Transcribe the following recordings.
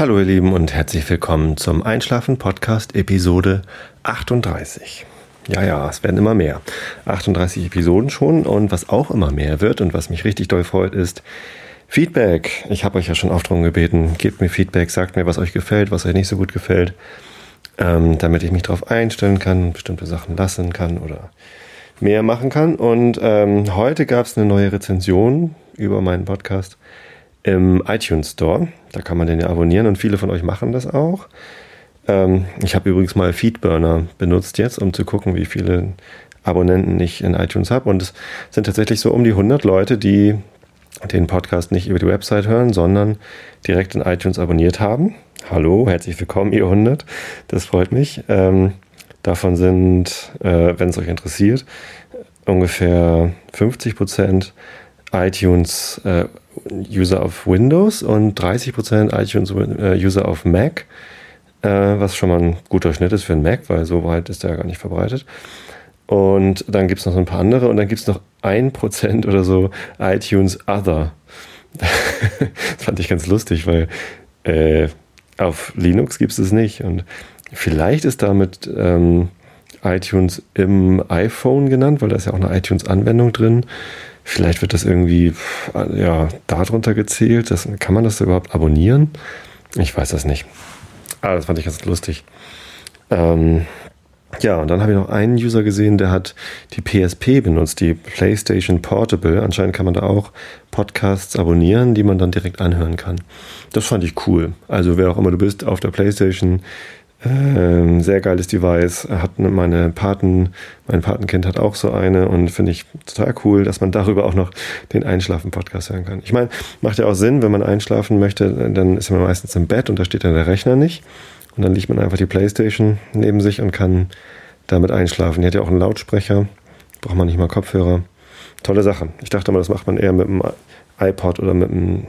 Hallo ihr Lieben und herzlich willkommen zum Einschlafen Podcast Episode 38. Ja, ja, es werden immer mehr. 38 Episoden schon und was auch immer mehr wird und was mich richtig doll freut ist Feedback. Ich habe euch ja schon oft darum gebeten, gebt mir Feedback, sagt mir, was euch gefällt, was euch nicht so gut gefällt, ähm, damit ich mich darauf einstellen kann, bestimmte Sachen lassen kann oder mehr machen kann. Und ähm, heute gab es eine neue Rezension über meinen Podcast im iTunes Store. Da kann man den ja abonnieren und viele von euch machen das auch. Ähm, ich habe übrigens mal Feedburner benutzt jetzt, um zu gucken, wie viele Abonnenten ich in iTunes habe. Und es sind tatsächlich so um die 100 Leute, die den Podcast nicht über die Website hören, sondern direkt in iTunes abonniert haben. Hallo, herzlich willkommen, ihr 100. Das freut mich. Ähm, davon sind, äh, wenn es euch interessiert, ungefähr 50 Prozent iTunes äh, User auf Windows und 30 Prozent iTunes äh, User auf Mac, äh, was schon mal ein guter Schnitt ist für einen Mac, weil so weit ist der ja gar nicht verbreitet. Und dann gibt es noch so ein paar andere und dann gibt es noch ein Prozent oder so iTunes Other. das fand ich ganz lustig, weil äh, auf Linux gibt es es nicht. Und vielleicht ist damit ähm, iTunes im iPhone genannt, weil da ist ja auch eine iTunes-Anwendung drin. Vielleicht wird das irgendwie ja, darunter gezählt. Das, kann man das überhaupt abonnieren? Ich weiß das nicht. Aber das fand ich ganz lustig. Ähm, ja, und dann habe ich noch einen User gesehen, der hat die PSP benutzt, die PlayStation Portable. Anscheinend kann man da auch Podcasts abonnieren, die man dann direkt anhören kann. Das fand ich cool. Also wer auch immer du bist auf der PlayStation, ähm, sehr geiles Device. Hat meine Paten, mein Patenkind hat auch so eine und finde ich total cool, dass man darüber auch noch den Einschlafen-Podcast hören kann. Ich meine, macht ja auch Sinn, wenn man einschlafen möchte, dann ist man meistens im Bett und da steht dann der Rechner nicht. Und dann liegt man einfach die Playstation neben sich und kann damit einschlafen. Die hat ja auch einen Lautsprecher, braucht man nicht mal Kopfhörer. Tolle Sache. Ich dachte mal, das macht man eher mit dem iPod oder mit dem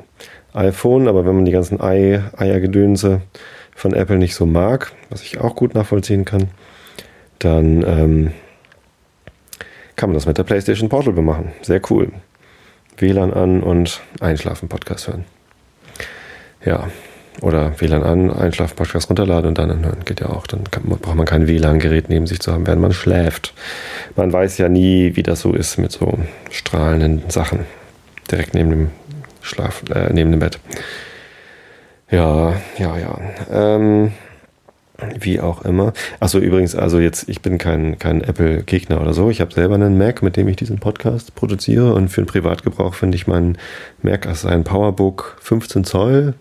iPhone, aber wenn man die ganzen Eiergedönse von Apple nicht so mag, was ich auch gut nachvollziehen kann, dann ähm, kann man das mit der PlayStation Portable machen. Sehr cool. WLAN an und Einschlafen-Podcast hören. Ja, oder WLAN an, Einschlafen-Podcast runterladen und dann anhören. Geht ja auch. Dann kann, braucht man kein WLAN-Gerät neben sich zu haben, während man schläft. Man weiß ja nie, wie das so ist mit so strahlenden Sachen. Direkt neben dem Schlaf, äh, neben dem Bett. Ja, ja, ja. Ähm, wie auch immer. Achso, übrigens, also jetzt, ich bin kein, kein Apple-Gegner oder so. Ich habe selber einen Mac, mit dem ich diesen Podcast produziere. Und für den Privatgebrauch finde ich meinen Mac als ein Powerbook 15 Zoll,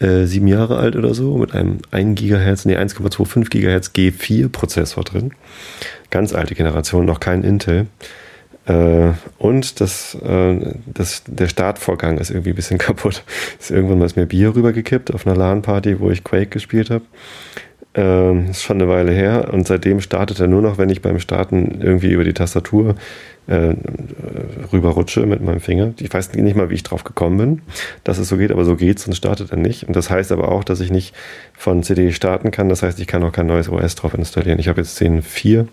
äh, sieben Jahre alt oder so, mit einem 1 GHz, nee, 1,25 GHz G4-Prozessor drin. Ganz alte Generation, noch kein Intel. Äh, und das, äh, das, der Startvorgang ist irgendwie ein bisschen kaputt. Ist irgendwann mal ist mir Bier rübergekippt auf einer LAN-Party, wo ich Quake gespielt habe. Ähm, ist schon eine Weile her und seitdem startet er nur noch, wenn ich beim Starten irgendwie über die Tastatur äh, rüberrutsche mit meinem Finger. Ich weiß nicht mal, wie ich drauf gekommen bin, dass es so geht, aber so geht's und startet er nicht. Und das heißt aber auch, dass ich nicht von CD starten kann. Das heißt, ich kann auch kein neues OS drauf installieren. Ich habe jetzt 10.4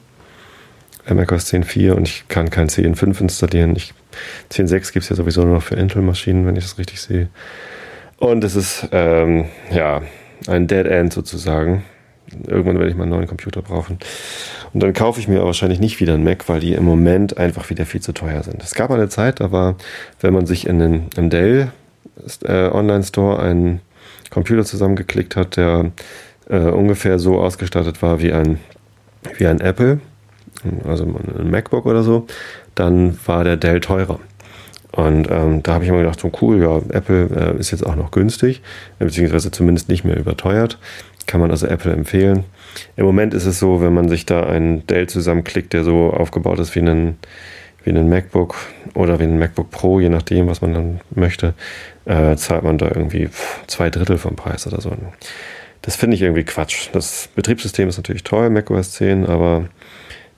macOS 10.4 und ich kann kein 10.5 installieren. 10.6 gibt es ja sowieso nur noch für Intel-Maschinen, wenn ich das richtig sehe. Und es ist ähm, ja ein Dead End sozusagen. Irgendwann werde ich mal einen neuen Computer brauchen. Und dann kaufe ich mir wahrscheinlich nicht wieder einen Mac, weil die im Moment einfach wieder viel zu teuer sind. Es gab eine Zeit, da war, wenn man sich in den im Dell äh, Online-Store einen Computer zusammengeklickt hat, der äh, ungefähr so ausgestattet war wie ein, wie ein Apple, also ein MacBook oder so, dann war der Dell teurer. Und ähm, da habe ich immer gedacht, so cool, ja, Apple äh, ist jetzt auch noch günstig, beziehungsweise zumindest nicht mehr überteuert. Kann man also Apple empfehlen. Im Moment ist es so, wenn man sich da einen Dell zusammenklickt, der so aufgebaut ist wie ein, wie ein MacBook oder wie ein MacBook Pro, je nachdem, was man dann möchte, äh, zahlt man da irgendwie zwei Drittel vom Preis oder so. Das finde ich irgendwie Quatsch. Das Betriebssystem ist natürlich toll, macOS 10, aber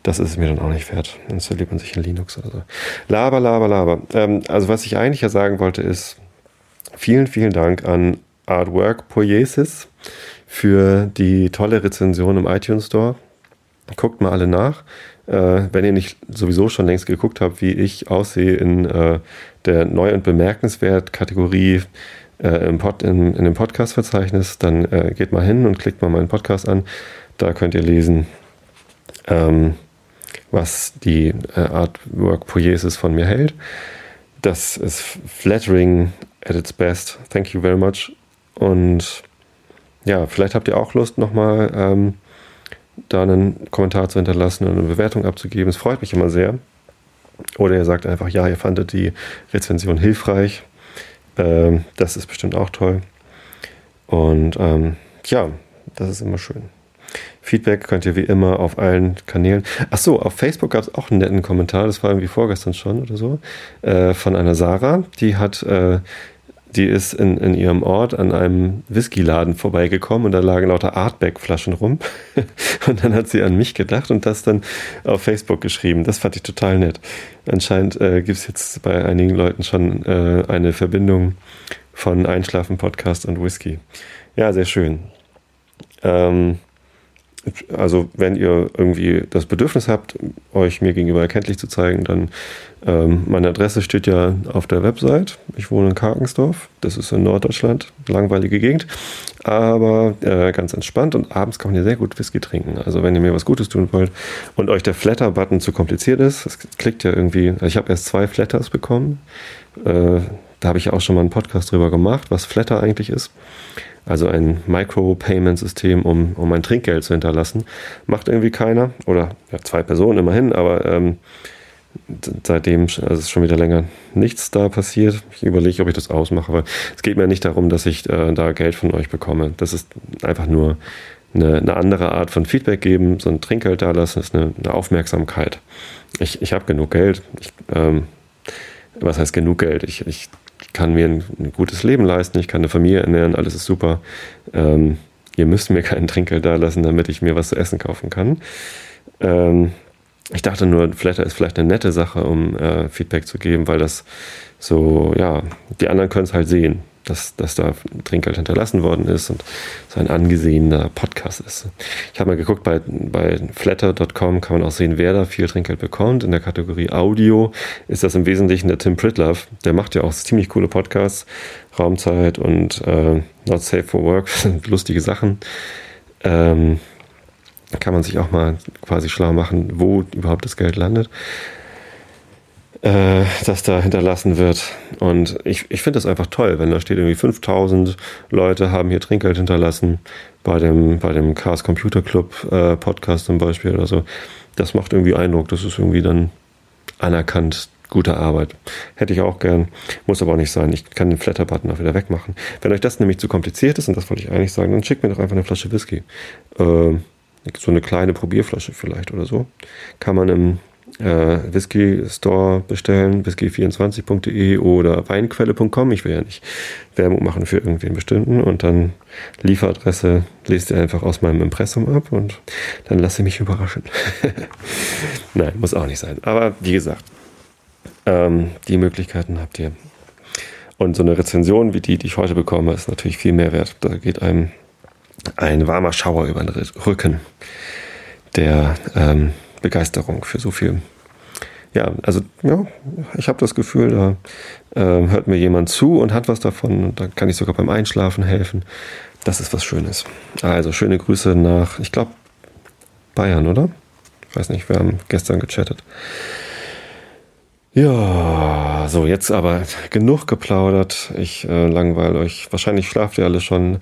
das ist mir dann auch nicht wert. Installiert man sich in Linux oder so. Laber, laber, laber. Ähm, also was ich eigentlich ja sagen wollte ist, vielen, vielen Dank an Artwork Poiesis für die tolle Rezension im iTunes Store. Guckt mal alle nach. Äh, wenn ihr nicht sowieso schon längst geguckt habt, wie ich aussehe in äh, der neu und bemerkenswert Kategorie äh, im Pod, in, in dem Podcast-Verzeichnis, dann äh, geht mal hin und klickt mal meinen Podcast an. Da könnt ihr lesen, ähm, was die äh, Artwork Poiesis von mir hält. Das ist flattering at its best. Thank you very much. Und ja, vielleicht habt ihr auch Lust, nochmal ähm, da einen Kommentar zu hinterlassen und eine Bewertung abzugeben. Es freut mich immer sehr. Oder ihr sagt einfach, ja, ihr fandet die Rezension hilfreich. Ähm, das ist bestimmt auch toll. Und ähm, ja, das ist immer schön. Feedback könnt ihr wie immer auf allen Kanälen. Achso, auf Facebook gab es auch einen netten Kommentar, das war irgendwie vorgestern schon oder so, äh, von einer Sarah, die hat äh, die ist in, in ihrem Ort an einem Whiskyladen vorbeigekommen und da lagen lauter Artback-Flaschen rum. und dann hat sie an mich gedacht und das dann auf Facebook geschrieben. Das fand ich total nett. Anscheinend äh, gibt es jetzt bei einigen Leuten schon äh, eine Verbindung von Einschlafen, Podcast und Whisky. Ja, sehr schön. Ähm, also wenn ihr irgendwie das Bedürfnis habt, euch mir gegenüber erkenntlich zu zeigen, dann ähm, meine Adresse steht ja auf der Website. Ich wohne in Karkensdorf, das ist in Norddeutschland, langweilige Gegend, aber äh, ganz entspannt und abends kann man hier sehr gut Whisky trinken. Also wenn ihr mir was Gutes tun wollt und euch der Flatter-Button zu kompliziert ist, es klickt ja irgendwie, also ich habe erst zwei Flatters bekommen, äh, da habe ich auch schon mal einen Podcast drüber gemacht, was Flatter eigentlich ist also ein Micro-Payment-System, um, um ein Trinkgeld zu hinterlassen. Macht irgendwie keiner oder ja, zwei Personen immerhin, aber ähm, seitdem also ist schon wieder länger nichts da passiert. Ich überlege, ob ich das ausmache, weil es geht mir nicht darum, dass ich äh, da Geld von euch bekomme. Das ist einfach nur eine, eine, andere Art von Feedback geben. So ein Trinkgeld da lassen ist eine, eine Aufmerksamkeit. Ich, ich habe genug Geld. Ich, ähm, was heißt genug Geld? Ich, ich kann mir ein, ein, gutes Leben leisten, ich kann eine Familie ernähren, alles ist super. Ähm, ihr müsst mir keinen Trinkgeld da lassen, damit ich mir was zu essen kaufen kann. Ähm, ich dachte nur, Flatter ist vielleicht eine nette Sache, um äh, Feedback zu geben, weil das so, ja, die anderen können es halt sehen dass, dass da Trinkgeld hinterlassen worden ist und so ein angesehener Podcast ist. Ich habe mal geguckt, bei, bei flatter.com kann man auch sehen, wer da viel Trinkgeld bekommt. In der Kategorie Audio ist das im Wesentlichen der Tim Pritlove. Der macht ja auch ziemlich coole Podcasts, Raumzeit und äh, Not Safe for Work, lustige Sachen. Ähm, kann man sich auch mal quasi schlau machen, wo überhaupt das Geld landet äh, das da hinterlassen wird. Und ich, ich finde das einfach toll, wenn da steht irgendwie 5000 Leute haben hier Trinkgeld hinterlassen bei dem, bei dem Chaos Computer Club äh, Podcast zum Beispiel oder so. Das macht irgendwie Eindruck. Das ist irgendwie dann anerkannt. Gute Arbeit. Hätte ich auch gern. Muss aber auch nicht sein. Ich kann den Flatter-Button auch wieder wegmachen. Wenn euch das nämlich zu kompliziert ist, und das wollte ich eigentlich sagen, dann schickt mir doch einfach eine Flasche Whisky. Äh, so eine kleine Probierflasche vielleicht oder so. Kann man im äh, Whisky Store bestellen, whisky24.de oder weinquelle.com. Ich will ja nicht Werbung machen für irgendwen bestimmten. Und dann Lieferadresse lest ihr einfach aus meinem Impressum ab und dann lasse ich mich überraschen. Nein, muss auch nicht sein. Aber wie gesagt, ähm, die Möglichkeiten habt ihr. Und so eine Rezension wie die, die ich heute bekomme, ist natürlich viel mehr wert. Da geht einem ein warmer Schauer über den Rücken. Der ähm, Begeisterung für so viel. Ja, also ja, ich habe das Gefühl, da äh, hört mir jemand zu und hat was davon und da kann ich sogar beim Einschlafen helfen. Das ist was Schönes. Also schöne Grüße nach, ich glaube, Bayern, oder? Ich weiß nicht, wir haben gestern gechattet. Ja, so jetzt aber genug geplaudert. Ich äh, langweile euch. Wahrscheinlich schlaft ihr alle schon.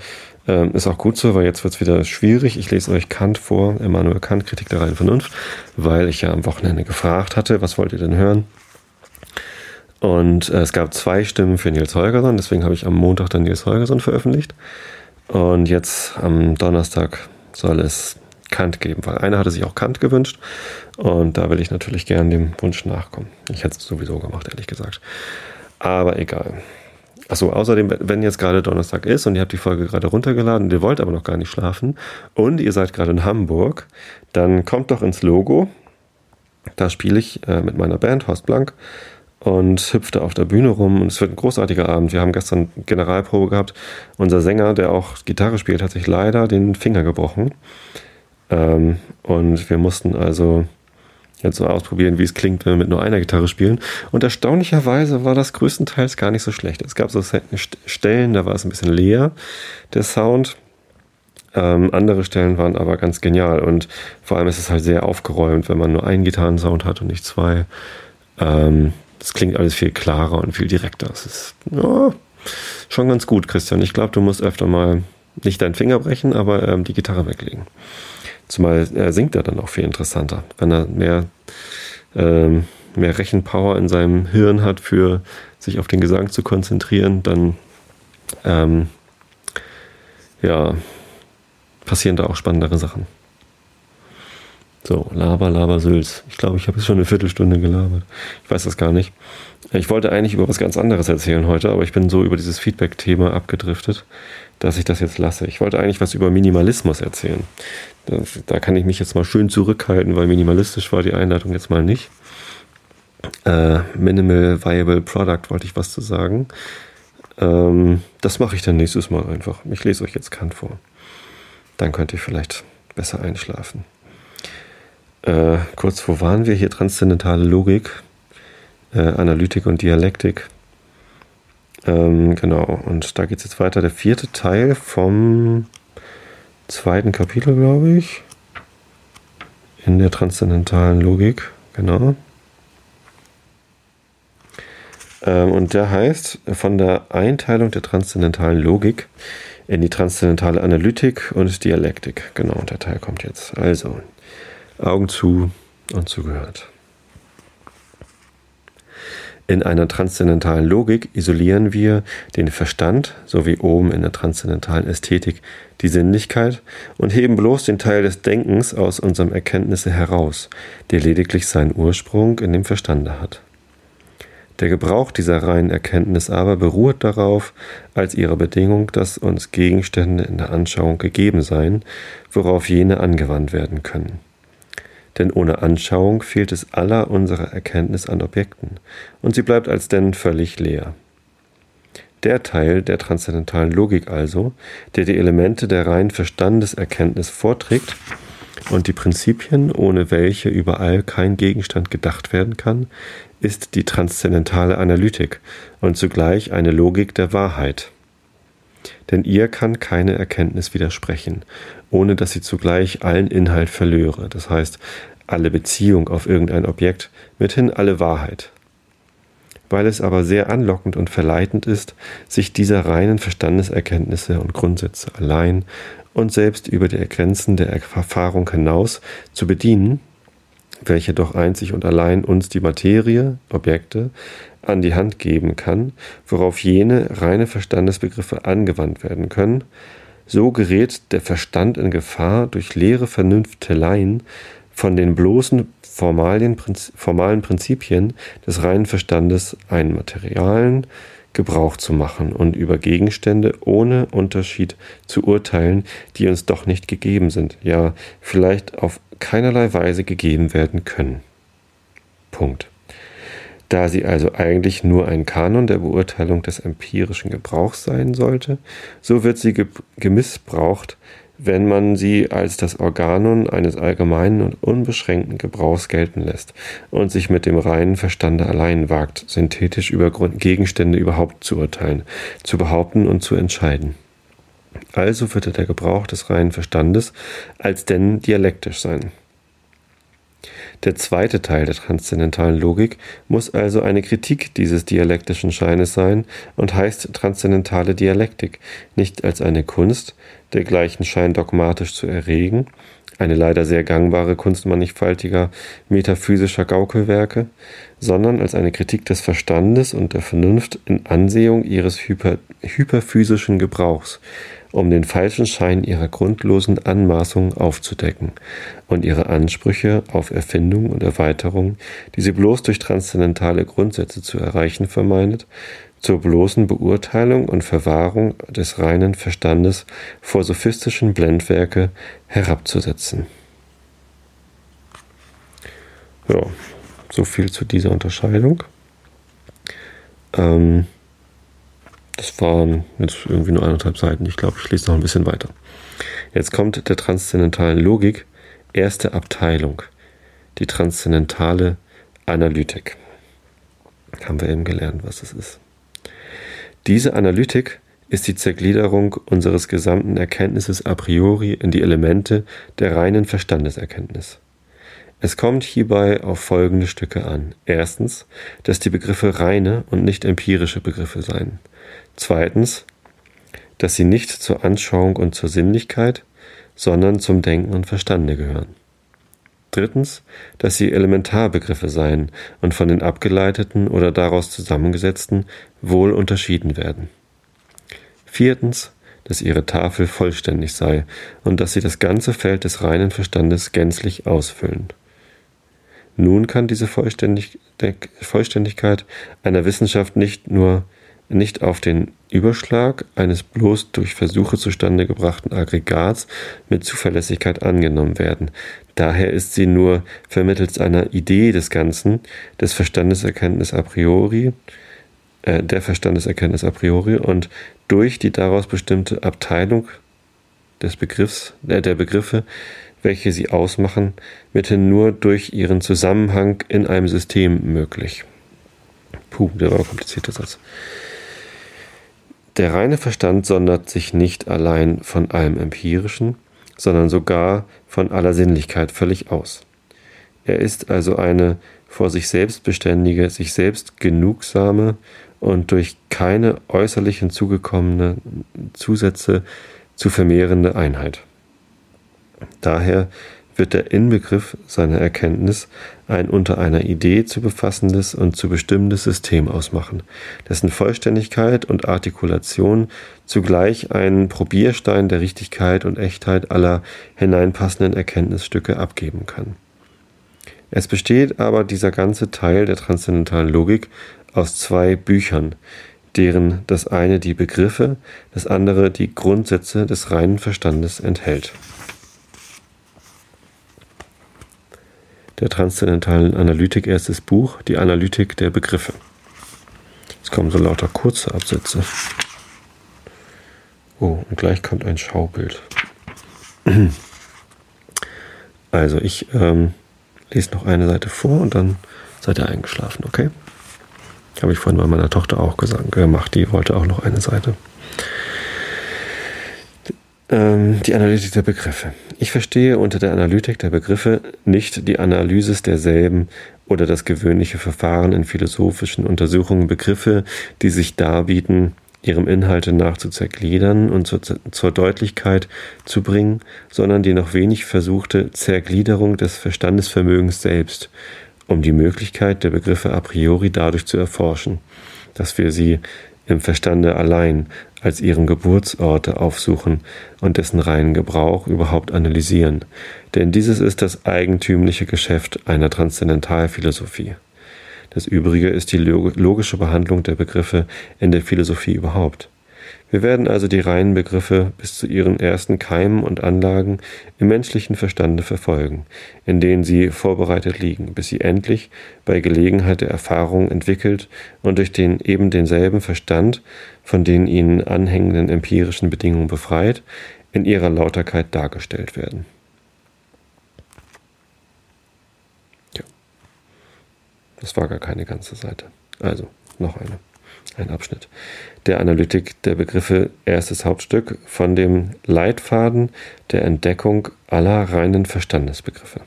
Ähm, ist auch gut so, weil jetzt wird es wieder schwierig. Ich lese euch Kant vor, Immanuel Kant, Kritik der reinen Vernunft, weil ich ja am Wochenende gefragt hatte, was wollt ihr denn hören? Und äh, es gab zwei Stimmen für Nils Holgersson, deswegen habe ich am Montag dann Nils Holgersson veröffentlicht. Und jetzt am Donnerstag soll es Kant geben, weil einer hatte sich auch Kant gewünscht und da will ich natürlich gern dem Wunsch nachkommen. Ich hätte es sowieso gemacht, ehrlich gesagt. Aber egal. Achso, außerdem, wenn jetzt gerade Donnerstag ist und ihr habt die Folge gerade runtergeladen und ihr wollt aber noch gar nicht schlafen und ihr seid gerade in Hamburg, dann kommt doch ins Logo. Da spiele ich äh, mit meiner Band Horst Blank und hüpfte auf der Bühne rum und es wird ein großartiger Abend. Wir haben gestern Generalprobe gehabt. Unser Sänger, der auch Gitarre spielt, hat sich leider den Finger gebrochen. Ähm, und wir mussten also jetzt so ausprobieren, wie es klingt, wenn wir mit nur einer Gitarre spielen. Und erstaunlicherweise war das größtenteils gar nicht so schlecht. Es gab so Stellen, da war es ein bisschen leer, der Sound. Ähm, andere Stellen waren aber ganz genial und vor allem ist es halt sehr aufgeräumt, wenn man nur einen Gitarrensound hat und nicht zwei. Ähm, das klingt alles viel klarer und viel direkter. Das ist ja, schon ganz gut, Christian. Ich glaube, du musst öfter mal nicht deinen Finger brechen, aber ähm, die Gitarre weglegen. Zumal er singt er dann auch viel interessanter, wenn er mehr, ähm, mehr Rechenpower in seinem Hirn hat, für sich auf den Gesang zu konzentrieren, dann ähm, ja, passieren da auch spannendere Sachen. So, Laber, Laber, Sülz. Ich glaube, ich habe jetzt schon eine Viertelstunde gelabert. Ich weiß das gar nicht. Ich wollte eigentlich über was ganz anderes erzählen heute, aber ich bin so über dieses Feedback-Thema abgedriftet, dass ich das jetzt lasse. Ich wollte eigentlich was über Minimalismus erzählen. Das, da kann ich mich jetzt mal schön zurückhalten, weil minimalistisch war die Einleitung jetzt mal nicht. Äh, Minimal Viable Product wollte ich was zu sagen. Ähm, das mache ich dann nächstes Mal einfach. Ich lese euch jetzt Kant vor. Dann könnt ihr vielleicht besser einschlafen. Äh, kurz, wo waren wir? Hier transzendentale Logik, äh, Analytik und Dialektik. Ähm, genau, und da geht es jetzt weiter. Der vierte Teil vom zweiten Kapitel, glaube ich. In der transzendentalen Logik, genau. Ähm, und der heißt von der Einteilung der transzendentalen Logik in die transzendentale Analytik und Dialektik. Genau, der Teil kommt jetzt. Also, Augen zu und zugehört. In einer transzendentalen Logik isolieren wir den Verstand, so wie oben in der transzendentalen Ästhetik die Sinnlichkeit, und heben bloß den Teil des Denkens aus unserem Erkenntnisse heraus, der lediglich seinen Ursprung in dem Verstande hat. Der Gebrauch dieser reinen Erkenntnis aber beruht darauf, als ihre Bedingung, dass uns Gegenstände in der Anschauung gegeben seien, worauf jene angewandt werden können denn ohne Anschauung fehlt es aller unserer Erkenntnis an Objekten, und sie bleibt als denn völlig leer. Der Teil der transzendentalen Logik also, der die Elemente der reinen Verstandeserkenntnis vorträgt und die Prinzipien, ohne welche überall kein Gegenstand gedacht werden kann, ist die transzendentale Analytik und zugleich eine Logik der Wahrheit. Denn ihr kann keine Erkenntnis widersprechen, ohne dass sie zugleich allen Inhalt verlöre, das heißt alle Beziehung auf irgendein Objekt, mithin alle Wahrheit. Weil es aber sehr anlockend und verleitend ist, sich dieser reinen Verstandeserkenntnisse und Grundsätze allein und selbst über die Grenzen der Erfahrung hinaus zu bedienen, welche doch einzig und allein uns die Materie, Objekte, an die Hand geben kann, worauf jene reine Verstandesbegriffe angewandt werden können, so gerät der Verstand in Gefahr, durch leere Vernünfteleien von den bloßen formalen, Prinzipien des reinen Verstandes einen materialen Gebrauch zu machen und über Gegenstände ohne Unterschied zu urteilen, die uns doch nicht gegeben sind, ja vielleicht auf keinerlei Weise gegeben werden können. Punkt. Da sie also eigentlich nur ein Kanon der Beurteilung des empirischen Gebrauchs sein sollte, so wird sie gemissbraucht, wenn man sie als das Organon eines allgemeinen und unbeschränkten Gebrauchs gelten lässt und sich mit dem reinen Verstande allein wagt, synthetisch über Gegenstände überhaupt zu urteilen, zu behaupten und zu entscheiden. Also wird der Gebrauch des reinen Verstandes als denn dialektisch sein. Der zweite Teil der transzendentalen Logik muss also eine Kritik dieses dialektischen Scheines sein und heißt transzendentale Dialektik, nicht als eine Kunst, dergleichen Schein dogmatisch zu erregen, eine leider sehr gangbare Kunst mannigfaltiger metaphysischer Gaukelwerke, sondern als eine Kritik des Verstandes und der Vernunft in Ansehung ihres hyper, hyperphysischen Gebrauchs, um den falschen Schein ihrer grundlosen Anmaßung aufzudecken und ihre Ansprüche auf Erfindung und Erweiterung, die sie bloß durch transzendentale Grundsätze zu erreichen vermeinet, zur bloßen Beurteilung und Verwahrung des reinen Verstandes vor sophistischen Blendwerke herabzusetzen. Ja, so viel zu dieser Unterscheidung. Ähm, das waren jetzt irgendwie nur eineinhalb Seiten. Ich glaube, ich lese noch ein bisschen weiter. Jetzt kommt der transzendentalen Logik, erste Abteilung. die transzendentale Analytik. Haben wir eben gelernt, was das ist. Diese Analytik ist die Zergliederung unseres gesamten Erkenntnisses a priori in die Elemente der reinen Verstandeserkenntnis. Es kommt hierbei auf folgende Stücke an. Erstens, dass die Begriffe reine und nicht empirische Begriffe seien. Zweitens, dass sie nicht zur Anschauung und zur Sinnlichkeit, sondern zum Denken und Verstande gehören. Drittens, dass sie Elementarbegriffe seien und von den abgeleiteten oder daraus zusammengesetzten wohl unterschieden werden. Viertens, dass ihre Tafel vollständig sei und dass sie das ganze Feld des reinen Verstandes gänzlich ausfüllen. Nun kann diese Vollständig Vollständigkeit einer Wissenschaft nicht nur nicht auf den Überschlag eines bloß durch Versuche zustande gebrachten Aggregats mit Zuverlässigkeit angenommen werden. Daher ist sie nur vermittels einer Idee des Ganzen, des Verstandeserkenntnis a priori, äh, der Verstandeserkenntnis a priori und durch die daraus bestimmte Abteilung des Begriffs, äh, der Begriffe, welche sie ausmachen, mithin nur durch ihren Zusammenhang in einem System möglich. Puh, der war ein komplizierter Satz. Der reine Verstand sondert sich nicht allein von allem Empirischen, sondern sogar von aller Sinnlichkeit völlig aus. Er ist also eine vor sich selbst beständige, sich selbst genugsame und durch keine äußerlich hinzugekommene Zusätze zu vermehrende Einheit. Daher wird der Inbegriff seiner Erkenntnis ein unter einer Idee zu befassendes und zu bestimmendes System ausmachen, dessen Vollständigkeit und Artikulation zugleich einen Probierstein der Richtigkeit und Echtheit aller hineinpassenden Erkenntnisstücke abgeben kann. Es besteht aber dieser ganze Teil der transzendentalen Logik aus zwei Büchern, deren das eine die Begriffe, das andere die Grundsätze des reinen Verstandes enthält. Der transzendentalen Analytik erstes Buch, die Analytik der Begriffe. Es kommen so lauter kurze Absätze. Oh, und gleich kommt ein Schaubild. Also, ich ähm, lese noch eine Seite vor und dann seid ihr eingeschlafen, okay? Habe ich vorhin bei meiner Tochter auch gesagt, gemacht. Die wollte auch noch eine Seite. Ähm, die Analytik der Begriffe. Ich verstehe unter der Analytik der Begriffe nicht die Analysis derselben oder das gewöhnliche Verfahren in philosophischen Untersuchungen Begriffe, die sich darbieten, ihrem Inhalte nach zu zergliedern und zur, zur Deutlichkeit zu bringen, sondern die noch wenig versuchte Zergliederung des Verstandesvermögens selbst, um die Möglichkeit der Begriffe a priori dadurch zu erforschen, dass wir sie im Verstande allein als ihren Geburtsorte aufsuchen und dessen reinen Gebrauch überhaupt analysieren, denn dieses ist das eigentümliche Geschäft einer Transzendentalphilosophie. Das Übrige ist die logische Behandlung der Begriffe in der Philosophie überhaupt. Wir werden also die reinen Begriffe bis zu ihren ersten Keimen und Anlagen im menschlichen Verstande verfolgen, in denen sie vorbereitet liegen, bis sie endlich bei Gelegenheit der Erfahrung entwickelt und durch den eben denselben Verstand von den ihnen anhängenden empirischen Bedingungen befreit, in ihrer Lauterkeit dargestellt werden. Ja. Das war gar keine ganze Seite. Also, noch eine ein Abschnitt der Analytik der Begriffe erstes Hauptstück von dem Leitfaden der Entdeckung aller reinen Verstandesbegriffe.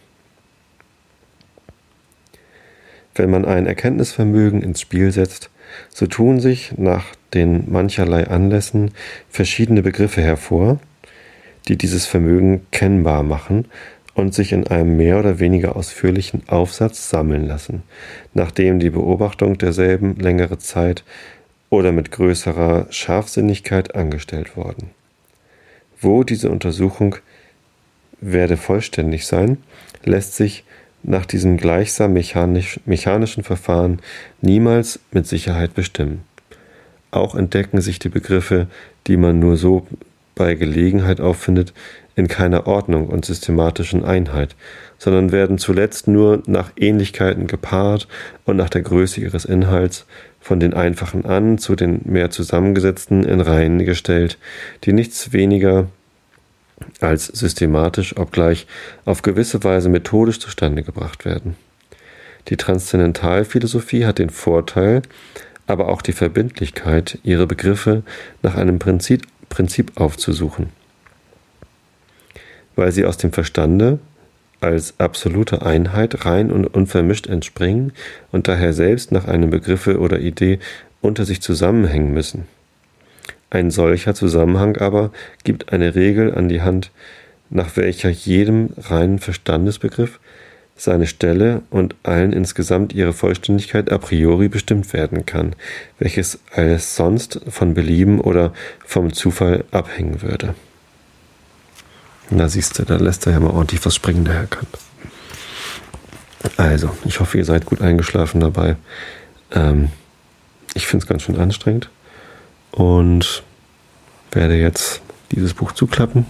Wenn man ein Erkenntnisvermögen ins Spiel setzt, so tun sich nach den mancherlei Anlässen verschiedene Begriffe hervor, die dieses Vermögen kennbar machen und sich in einem mehr oder weniger ausführlichen Aufsatz sammeln lassen, nachdem die Beobachtung derselben längere Zeit oder mit größerer Scharfsinnigkeit angestellt worden. Wo diese Untersuchung werde vollständig sein, lässt sich nach diesem gleichsam mechanisch, mechanischen Verfahren niemals mit Sicherheit bestimmen. Auch entdecken sich die Begriffe, die man nur so bei Gelegenheit auffindet, in keiner Ordnung und systematischen Einheit, sondern werden zuletzt nur nach Ähnlichkeiten gepaart und nach der Größe ihres Inhalts von den einfachen an zu den mehr zusammengesetzten in Reihen gestellt, die nichts weniger als systematisch, obgleich auf gewisse Weise methodisch zustande gebracht werden. Die Transzendentalphilosophie hat den Vorteil, aber auch die Verbindlichkeit, ihre Begriffe nach einem Prinzip, aufzusuchen. Weil sie aus dem Verstande als absolute Einheit rein und unvermischt entspringen und daher selbst nach einem Begriffe oder Idee unter sich zusammenhängen müssen. Ein solcher Zusammenhang aber gibt eine Regel an die Hand, nach welcher jedem reinen Verstandesbegriff seine Stelle und allen insgesamt ihre Vollständigkeit a priori bestimmt werden kann, welches alles sonst von Belieben oder vom Zufall abhängen würde. Da siehst du, da lässt er ja mal ordentlich was springen, der Herr Kant. Also, ich hoffe, ihr seid gut eingeschlafen dabei. Ähm, ich finde es ganz schön anstrengend und werde jetzt dieses Buch zuklappen,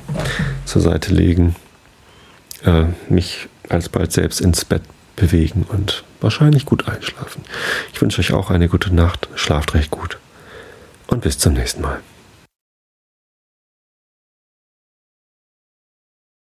zur Seite legen, äh, mich alsbald selbst ins Bett bewegen und wahrscheinlich gut einschlafen. Ich wünsche euch auch eine gute Nacht, schlaft recht gut und bis zum nächsten Mal.